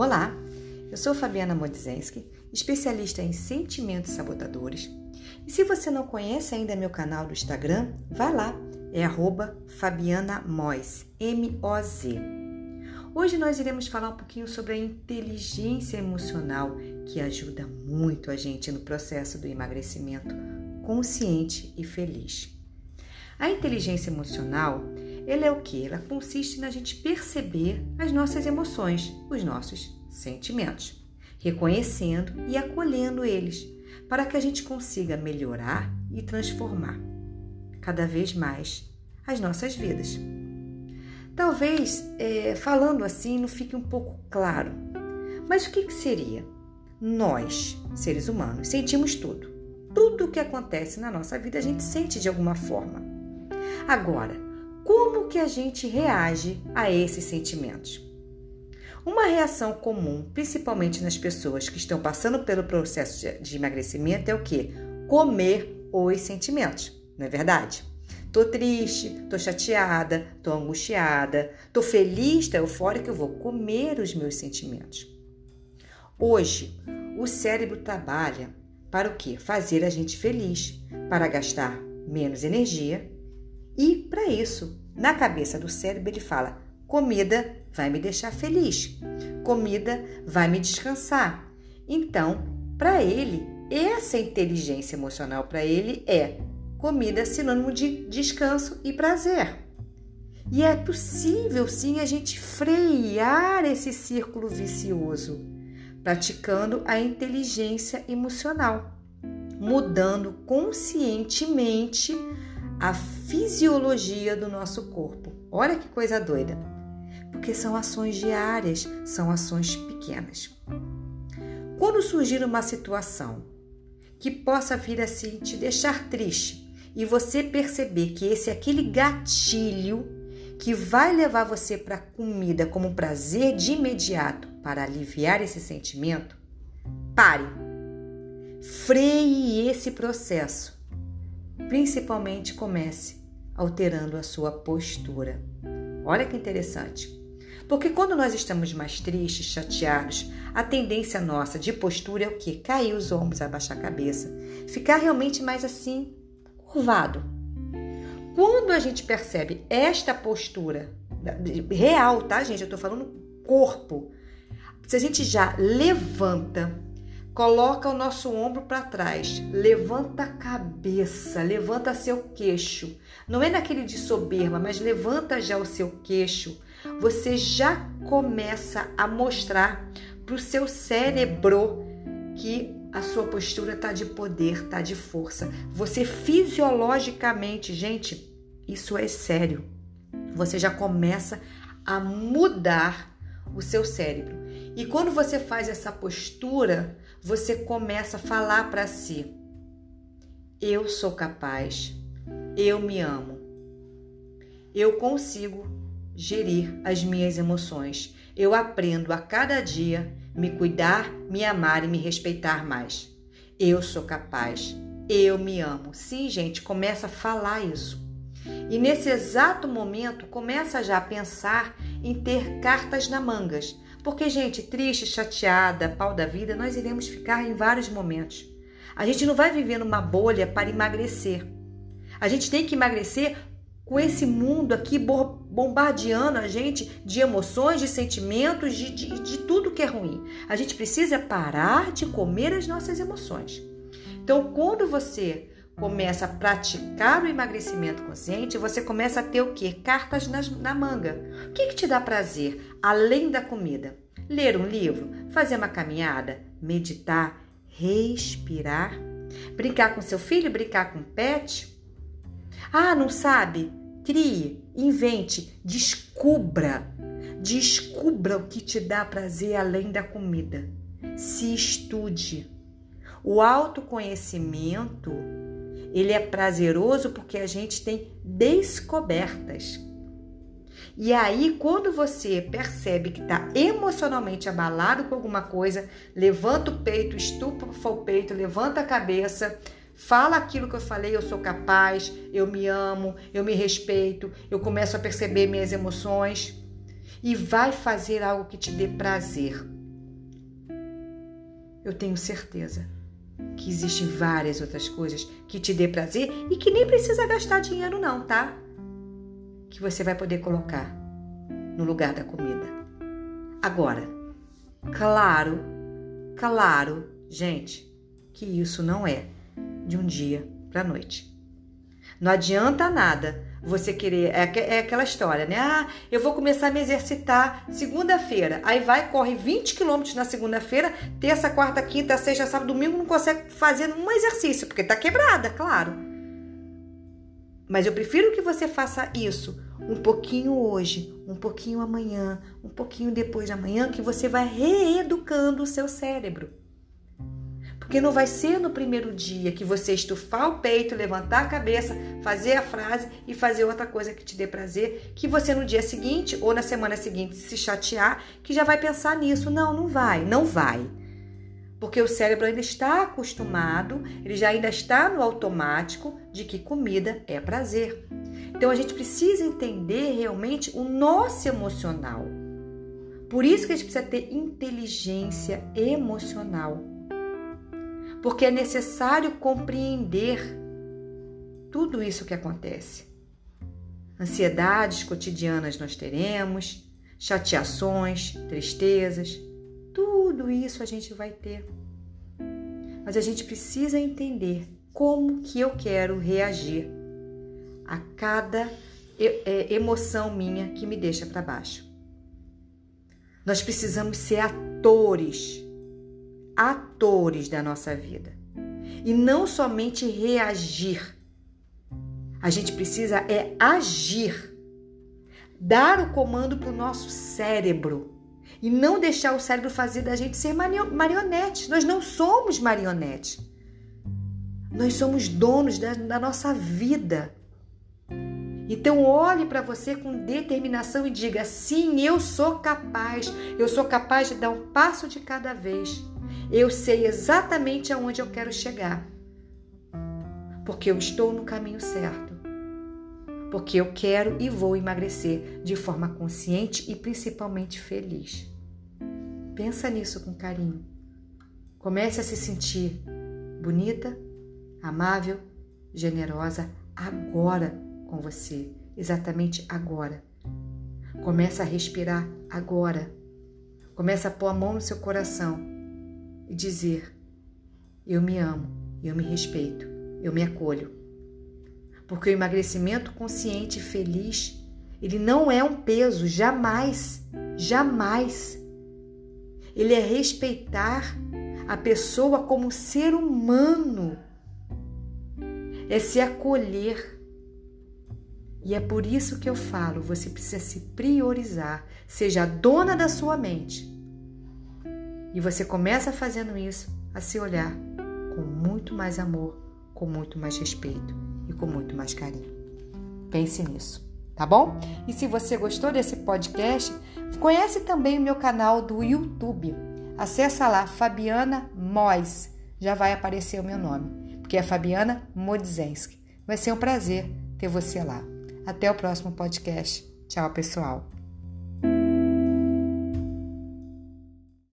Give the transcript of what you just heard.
Olá, eu sou Fabiana Modzenski, especialista em sentimentos sabotadores. E se você não conhece ainda meu canal do Instagram, vá lá, é arroba Fabiana Moz, M-O-Z. Hoje nós iremos falar um pouquinho sobre a inteligência emocional que ajuda muito a gente no processo do emagrecimento consciente e feliz. A inteligência emocional ele é o que? Ela consiste na gente perceber as nossas emoções, os nossos sentimentos, reconhecendo e acolhendo eles, para que a gente consiga melhorar e transformar cada vez mais as nossas vidas. Talvez é, falando assim não fique um pouco claro, mas o que, que seria? Nós, seres humanos, sentimos tudo. Tudo o que acontece na nossa vida a gente sente de alguma forma. Agora, como que a gente reage a esses sentimentos? Uma reação comum, principalmente nas pessoas que estão passando pelo processo de emagrecimento, é o que? Comer os sentimentos, não é verdade? Tô triste, tô chateada, tô angustiada, tô feliz, tô eufórica, eu vou comer os meus sentimentos. Hoje, o cérebro trabalha para o quê? Fazer a gente feliz, para gastar menos energia e para isso, na cabeça do cérebro, ele fala: comida vai me deixar feliz, comida vai me descansar. Então, para ele, essa inteligência emocional para ele é comida sinônimo de descanso e prazer. E é possível sim a gente frear esse círculo vicioso, praticando a inteligência emocional, mudando conscientemente a fisiologia do nosso corpo. Olha que coisa doida! Porque são ações diárias, são ações pequenas. Quando surgir uma situação que possa vir assim te deixar triste e você perceber que esse é aquele gatilho que vai levar você para a comida como prazer de imediato para aliviar esse sentimento, pare. Freie esse processo Principalmente comece alterando a sua postura. Olha que interessante. Porque quando nós estamos mais tristes, chateados, a tendência nossa de postura é o que? Cair os ombros, abaixar a cabeça, ficar realmente mais assim, curvado. Quando a gente percebe esta postura real, tá, gente? Eu tô falando corpo. Se a gente já levanta Coloca o nosso ombro para trás, levanta a cabeça, levanta seu queixo. Não é naquele de soberba, mas levanta já o seu queixo. Você já começa a mostrar para o seu cérebro que a sua postura está de poder, está de força. Você fisiologicamente, gente, isso é sério. Você já começa a mudar o seu cérebro. E quando você faz essa postura, você começa a falar para si: Eu sou capaz, eu me amo, eu consigo gerir as minhas emoções, eu aprendo a cada dia me cuidar, me amar e me respeitar mais. Eu sou capaz, eu me amo. Sim, gente, começa a falar isso. E nesse exato momento, começa já a pensar em ter cartas na mangas porque, gente, triste, chateada, pau da vida, nós iremos ficar em vários momentos. A gente não vai viver numa bolha para emagrecer. A gente tem que emagrecer com esse mundo aqui bombardeando a gente de emoções, de sentimentos, de, de, de tudo que é ruim. A gente precisa parar de comer as nossas emoções. Então, quando você começa a praticar o emagrecimento consciente, você começa a ter o que? Cartas na, na manga. O que, que te dá prazer, além da comida? Ler um livro, fazer uma caminhada, meditar, respirar, brincar com seu filho, brincar com pet. Ah, não sabe? Crie, invente, descubra. Descubra o que te dá prazer além da comida. Se estude. O autoconhecimento ele é prazeroso porque a gente tem descobertas. E aí, quando você percebe que está emocionalmente abalado com alguma coisa, levanta o peito, estufa o peito, levanta a cabeça, fala aquilo que eu falei: eu sou capaz, eu me amo, eu me respeito, eu começo a perceber minhas emoções e vai fazer algo que te dê prazer. eu tenho certeza que existem várias outras coisas que te dê prazer e que nem precisa gastar dinheiro não, tá? Que você vai poder colocar no lugar da comida. Agora, claro, claro, gente, que isso não é de um dia para noite. Não adianta nada você querer. É, é, aquela história, né? Ah, eu vou começar a me exercitar segunda-feira. Aí vai, corre 20 quilômetros na segunda-feira, terça, quarta, quinta, sexta, sábado, domingo, não consegue fazer um exercício, porque tá quebrada, claro. Mas eu prefiro que você faça isso um pouquinho hoje, um pouquinho amanhã, um pouquinho depois de amanhã, que você vai reeducando o seu cérebro. Porque não vai ser no primeiro dia que você estufar o peito, levantar a cabeça, fazer a frase e fazer outra coisa que te dê prazer, que você no dia seguinte ou na semana seguinte se chatear, que já vai pensar nisso. Não, não vai, não vai. Porque o cérebro ainda está acostumado, ele já ainda está no automático de que comida é prazer. Então a gente precisa entender realmente o nosso emocional. Por isso que a gente precisa ter inteligência emocional porque é necessário compreender tudo isso que acontece. Ansiedades cotidianas nós teremos, chateações, tristezas, tudo isso a gente vai ter. Mas a gente precisa entender como que eu quero reagir a cada é, emoção minha que me deixa para baixo. Nós precisamos ser atores atores da nossa vida e não somente reagir. A gente precisa é agir, dar o comando para o nosso cérebro e não deixar o cérebro fazer da gente ser marionete. Nós não somos marionete. Nós somos donos da, da nossa vida. Então olhe para você com determinação e diga: sim, eu sou capaz. Eu sou capaz de dar um passo de cada vez. Eu sei exatamente aonde eu quero chegar. Porque eu estou no caminho certo. Porque eu quero e vou emagrecer de forma consciente e principalmente feliz. Pensa nisso com carinho. Comece a se sentir bonita, amável, generosa agora com você, exatamente agora. Começa a respirar agora. Começa a pôr a mão no seu coração e dizer: Eu me amo, eu me respeito, eu me acolho. Porque o emagrecimento consciente e feliz, ele não é um peso, jamais, jamais. Ele é respeitar a pessoa como ser humano, é se acolher. E é por isso que eu falo: você precisa se priorizar, seja dona da sua mente e você começa fazendo isso a se olhar com muito mais amor, com muito mais respeito e com muito mais carinho. Pense nisso, tá bom? E se você gostou desse podcast, conhece também o meu canal do YouTube. Acesse lá Fabiana Mois, já vai aparecer o meu nome, porque é Fabiana Modzenski. Vai ser um prazer ter você lá. Até o próximo podcast. Tchau, pessoal.